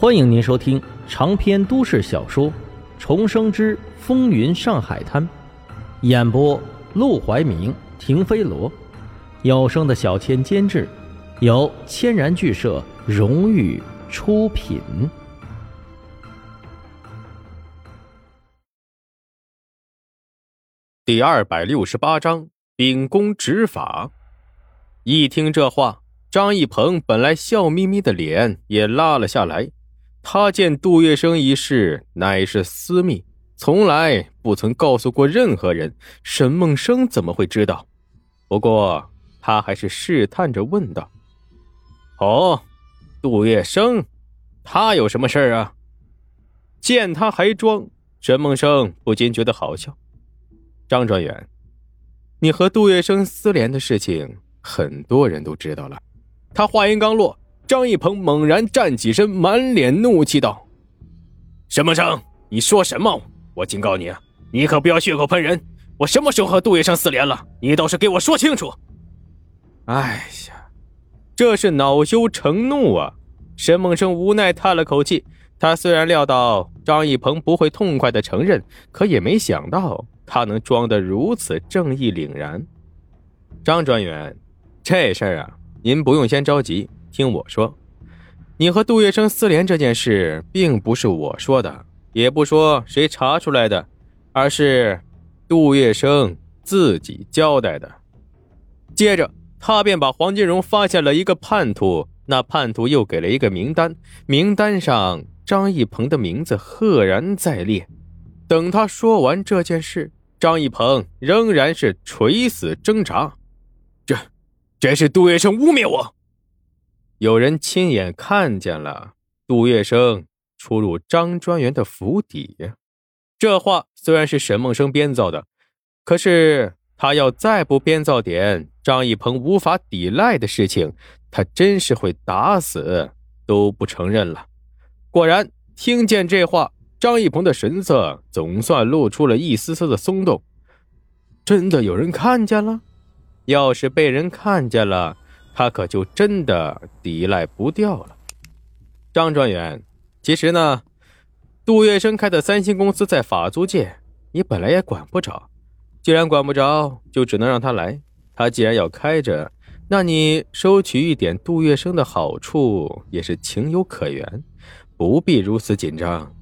欢迎您收听长篇都市小说《重生之风云上海滩》，演播：陆怀明、停飞罗，有声的小千监制，由千然剧社荣誉出品。第二百六十八章秉公执法。一听这话，张一鹏本来笑眯眯的脸也拉了下来。他见杜月笙一事乃是私密，从来不曾告诉过任何人。沈梦生怎么会知道？不过他还是试探着问道：“哦，杜月笙，他有什么事儿啊？”见他还装，沈梦生不禁觉得好笑。张专员，你和杜月笙私联的事情，很多人都知道了。他话音刚落。张一鹏猛然站起身，满脸怒气道：“沈梦生，你说什么？我警告你，你可不要血口喷人！我什么时候和杜月笙私联了？你倒是给我说清楚！”哎呀，这是恼羞成怒啊！沈梦生无奈叹了口气。他虽然料到张一鹏不会痛快的承认，可也没想到他能装得如此正义凛然。张专员，这事儿啊，您不用先着急。听我说，你和杜月笙私联这件事，并不是我说的，也不说谁查出来的，而是杜月笙自己交代的。接着，他便把黄金荣发现了一个叛徒，那叛徒又给了一个名单，名单上张一鹏的名字赫然在列。等他说完这件事，张一鹏仍然是垂死挣扎。这，这是杜月笙污蔑我。有人亲眼看见了杜月笙出入张专员的府邸，这话虽然是沈梦生编造的，可是他要再不编造点张一鹏无法抵赖的事情，他真是会打死都不承认了。果然，听见这话，张一鹏的神色总算露出了一丝丝的松动。真的有人看见了？要是被人看见了。他可就真的抵赖不掉了，张专员。其实呢，杜月笙开的三星公司在法租界，你本来也管不着。既然管不着，就只能让他来。他既然要开着，那你收取一点杜月笙的好处也是情有可原，不必如此紧张。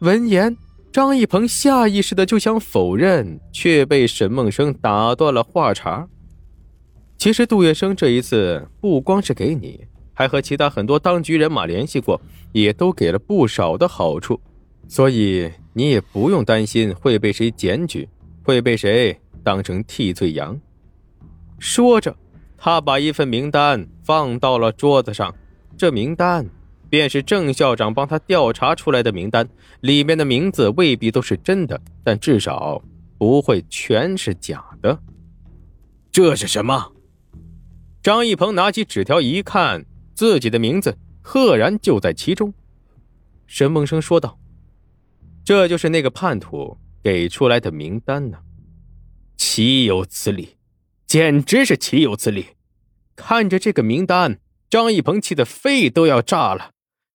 闻言，张一鹏下意识的就想否认，却被沈梦生打断了话茬。其实杜月笙这一次不光是给你，还和其他很多当局人马联系过，也都给了不少的好处，所以你也不用担心会被谁检举，会被谁当成替罪羊。说着，他把一份名单放到了桌子上，这名单便是郑校长帮他调查出来的名单，里面的名字未必都是真的，但至少不会全是假的。这是什么？张一鹏拿起纸条一看，自己的名字赫然就在其中。沈梦生说道：“这就是那个叛徒给出来的名单呢，岂有此理！简直是岂有此理！”看着这个名单，张一鹏气得肺都要炸了，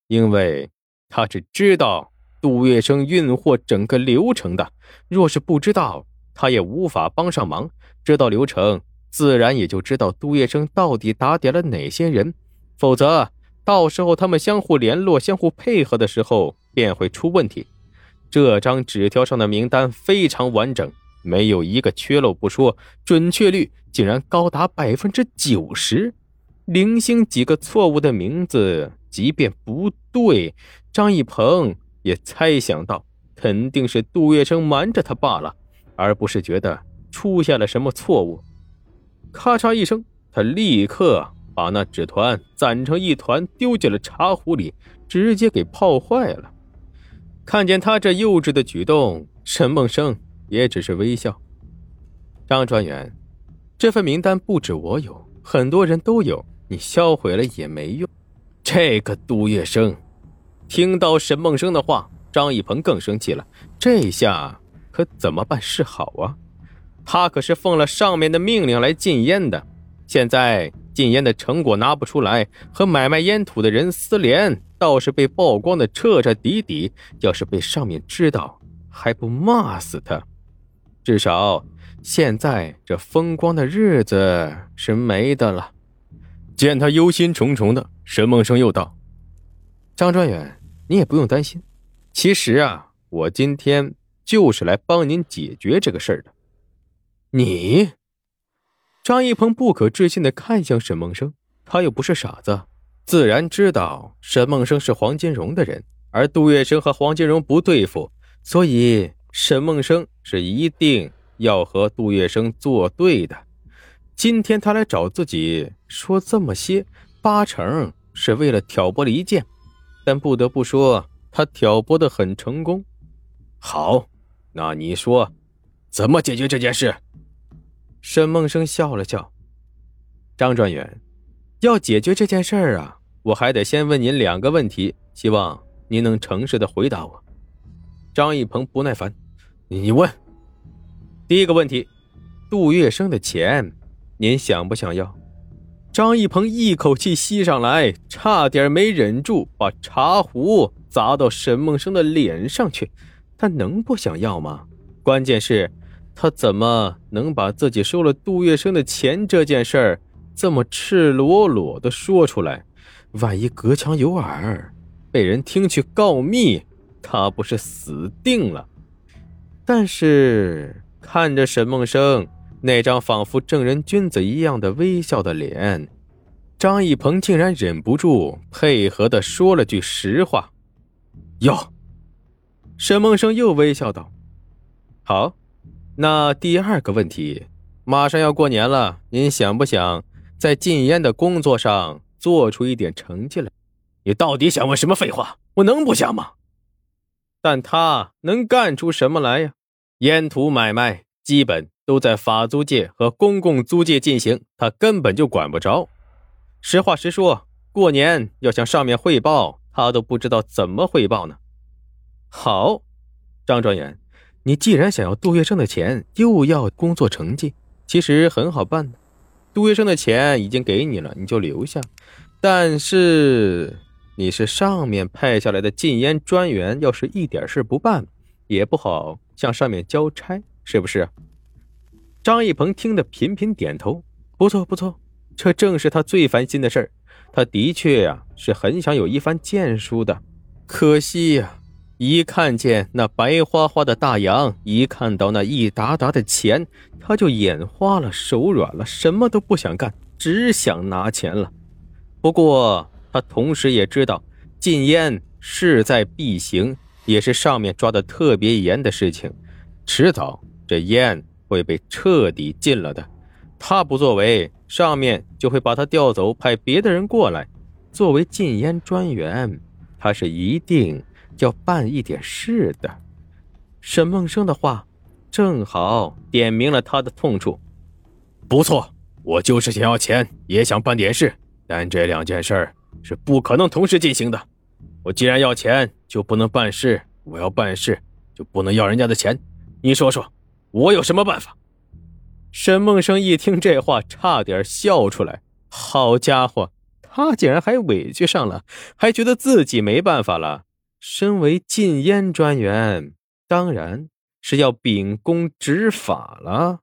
因为他是知道杜月笙运货整个流程的，若是不知道，他也无法帮上忙。知道流程。自然也就知道杜月笙到底打点了哪些人，否则到时候他们相互联络、相互配合的时候便会出问题。这张纸条上的名单非常完整，没有一个缺漏不说，准确率竟然高达百分之九十。零星几个错误的名字，即便不对，张一鹏也猜想到肯定是杜月笙瞒着他罢了，而不是觉得出现了什么错误。咔嚓一声，他立刻把那纸团攒成一团，丢进了茶壶里，直接给泡坏了。看见他这幼稚的举动，沈梦生也只是微笑。张专员，这份名单不止我有，很多人都有，你销毁了也没用。这个杜月笙，听到沈梦生的话，张一鹏更生气了。这下可怎么办是好啊？他可是奉了上面的命令来禁烟的，现在禁烟的成果拿不出来，和买卖烟土的人私联，倒是被曝光的彻彻底底。要是被上面知道，还不骂死他？至少现在这风光的日子是没的了。见他忧心忡忡的，沈梦生又道：“张专员，你也不用担心。其实啊，我今天就是来帮您解决这个事儿的。”你？张一鹏不可置信的看向沈梦生，他又不是傻子，自然知道沈梦生是黄金荣的人，而杜月笙和黄金荣不对付，所以沈梦生是一定要和杜月笙作对的。今天他来找自己说这么些，八成是为了挑拨离间，但不得不说，他挑拨的很成功。好，那你说，怎么解决这件事？沈梦生笑了笑：“张专员，要解决这件事儿啊，我还得先问您两个问题，希望您能诚实的回答我。”张一鹏不耐烦：“你问。第一个问题，杜月笙的钱，您想不想要？”张一鹏一口气吸上来，差点没忍住把茶壶砸到沈梦生的脸上去。他能不想要吗？关键是。他怎么能把自己收了杜月笙的钱这件事儿这么赤裸裸的说出来？万一隔墙有耳，被人听去告密，他不是死定了？但是看着沈梦生那张仿佛正人君子一样的微笑的脸，张一鹏竟然忍不住配合的说了句实话：“哟。”沈梦生又微笑道：“好。”那第二个问题，马上要过年了，您想不想在禁烟的工作上做出一点成绩来？你到底想问什么废话？我能不想吗？但他能干出什么来呀？烟土买卖基本都在法租界和公共租界进行，他根本就管不着。实话实说，过年要向上面汇报，他都不知道怎么汇报呢。好，张专员。你既然想要杜月笙的钱，又要工作成绩，其实很好办的。杜月笙的钱已经给你了，你就留下。但是你是上面派下来的禁烟专员，要是一点事不办，也不好向上面交差，是不是？张一鹏听得频频点头，不错不错，这正是他最烦心的事儿。他的确呀，是很想有一番建树的，可惜呀。一看见那白花花的大洋，一看到那一沓沓的钱，他就眼花了，手软了，什么都不想干，只想拿钱了。不过他同时也知道，禁烟势在必行，也是上面抓的特别严的事情，迟早这烟会被彻底禁了的。他不作为，上面就会把他调走，派别的人过来。作为禁烟专员，他是一定。要办一点事的，沈梦生的话正好点明了他的痛处。不错，我就是想要钱，也想办点事，但这两件事是不可能同时进行的。我既然要钱，就不能办事；我要办事，就不能要人家的钱。你说说，我有什么办法？沈梦生一听这话，差点笑出来。好家伙，他竟然还委屈上了，还觉得自己没办法了。身为禁烟专员，当然是要秉公执法了。